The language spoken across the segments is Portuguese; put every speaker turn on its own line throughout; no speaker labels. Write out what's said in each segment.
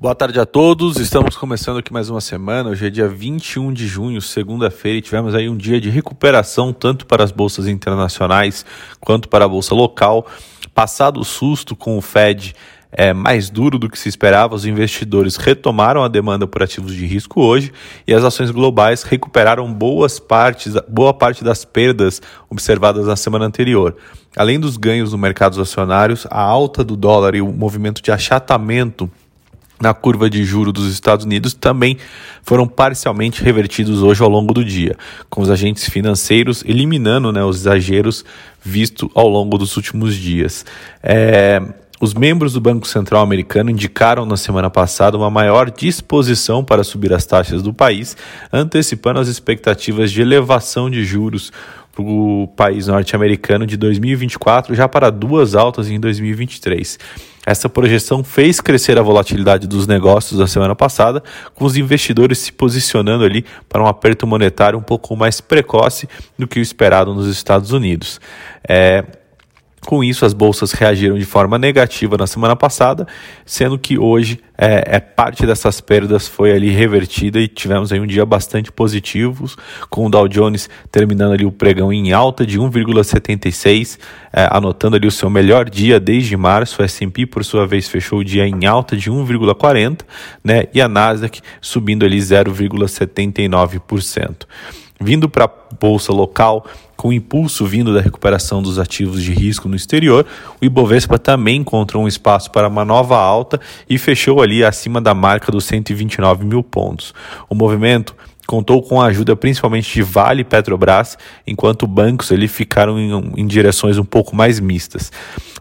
Boa tarde a todos, estamos começando aqui mais uma semana. Hoje é dia 21 de junho, segunda-feira, e tivemos aí um dia de recuperação tanto para as bolsas internacionais quanto para a bolsa local. Passado o susto com o Fed é, mais duro do que se esperava, os investidores retomaram a demanda por ativos de risco hoje e as ações globais recuperaram boas partes, boa parte das perdas observadas na semana anterior. Além dos ganhos no mercados acionários, a alta do dólar e o movimento de achatamento na curva de juro dos Estados Unidos também foram parcialmente revertidos hoje ao longo do dia, com os agentes financeiros eliminando né, os exageros vistos ao longo dos últimos dias. É, os membros do Banco Central americano indicaram na semana passada uma maior disposição para subir as taxas do país, antecipando as expectativas de elevação de juros para o país norte-americano de 2024, já para duas altas em 2023. Essa projeção fez crescer a volatilidade dos negócios da semana passada, com os investidores se posicionando ali para um aperto monetário um pouco mais precoce do que o esperado nos Estados Unidos. É, com isso, as bolsas reagiram de forma negativa na semana passada, sendo que hoje é, é, parte dessas perdas foi ali revertida e tivemos aí um dia bastante positivo, com o Dow Jones terminando ali o pregão em alta de 1,76, é, anotando ali o seu melhor dia desde março. O S&P, por sua vez, fechou o dia em alta de 1,40, né? E a Nasdaq subindo ali 0,79%. Vindo para a bolsa local, com impulso vindo da recuperação dos ativos de risco no exterior, o Ibovespa também encontrou um espaço para uma nova alta e fechou ali acima da marca dos 129 mil pontos. O movimento contou com a ajuda principalmente de Vale e Petrobras, enquanto bancos ali ficaram em, em, direções um pouco mais mistas.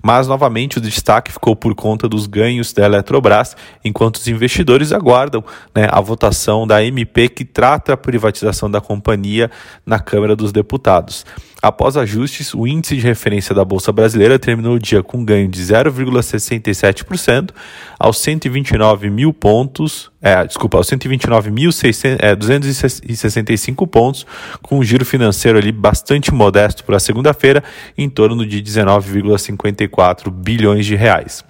Mas, novamente, o destaque ficou por conta dos ganhos da Eletrobras, enquanto os investidores aguardam né, a votação da MP que trata a privatização da companhia na Câmara dos Deputados. Após ajustes, o índice de referência da Bolsa Brasileira terminou o dia com ganho de 0,67% aos 129 mil pontos, é, desculpa, aos 129.265 é, pontos, com um giro financeiro ali bastante modesto para segunda-feira, em torno de 19,54 bilhões de reais.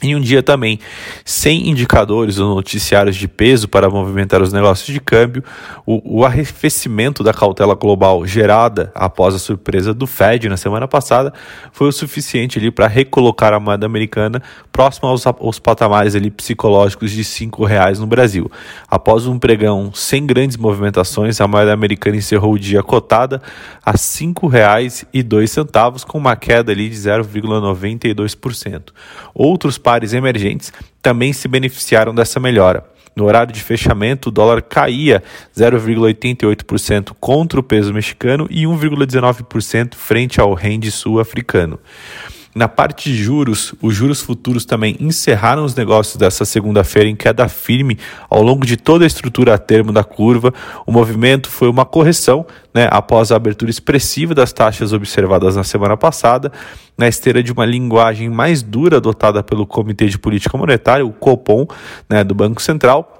Em um dia também sem indicadores ou noticiários de peso para movimentar os negócios de câmbio, o, o, arrefecimento da cautela global gerada após a surpresa do Fed na semana passada foi o suficiente ali para recolocar a moeda americana próximo aos, aos patamares ali psicológicos de R$ reais no Brasil. Após um pregão sem grandes movimentações, a moeda americana encerrou o dia cotada a R$ 5,02 com uma queda ali de 0,92%. Outros pares emergentes também se beneficiaram dessa melhora. No horário de fechamento, o dólar caía 0,88% contra o peso mexicano e 1,19% frente ao rende sul-africano. Na parte de juros, os juros futuros também encerraram os negócios dessa segunda-feira em queda firme ao longo de toda a estrutura a termo da curva. O movimento foi uma correção né, após a abertura expressiva das taxas observadas na semana passada, na esteira de uma linguagem mais dura adotada pelo Comitê de Política Monetária, o COPOM, né, do Banco Central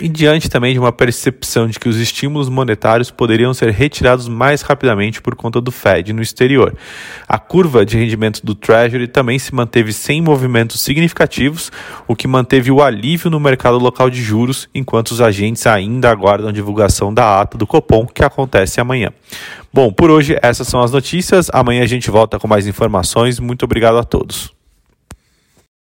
e diante também de uma percepção de que os estímulos monetários poderiam ser retirados mais rapidamente por conta do Fed no exterior. A curva de rendimento do Treasury também se manteve sem movimentos significativos, o que manteve o alívio no mercado local de juros, enquanto os agentes ainda aguardam a divulgação da ata do Copom, que acontece amanhã. Bom, por hoje essas são as notícias. Amanhã a gente volta com mais informações. Muito obrigado a todos.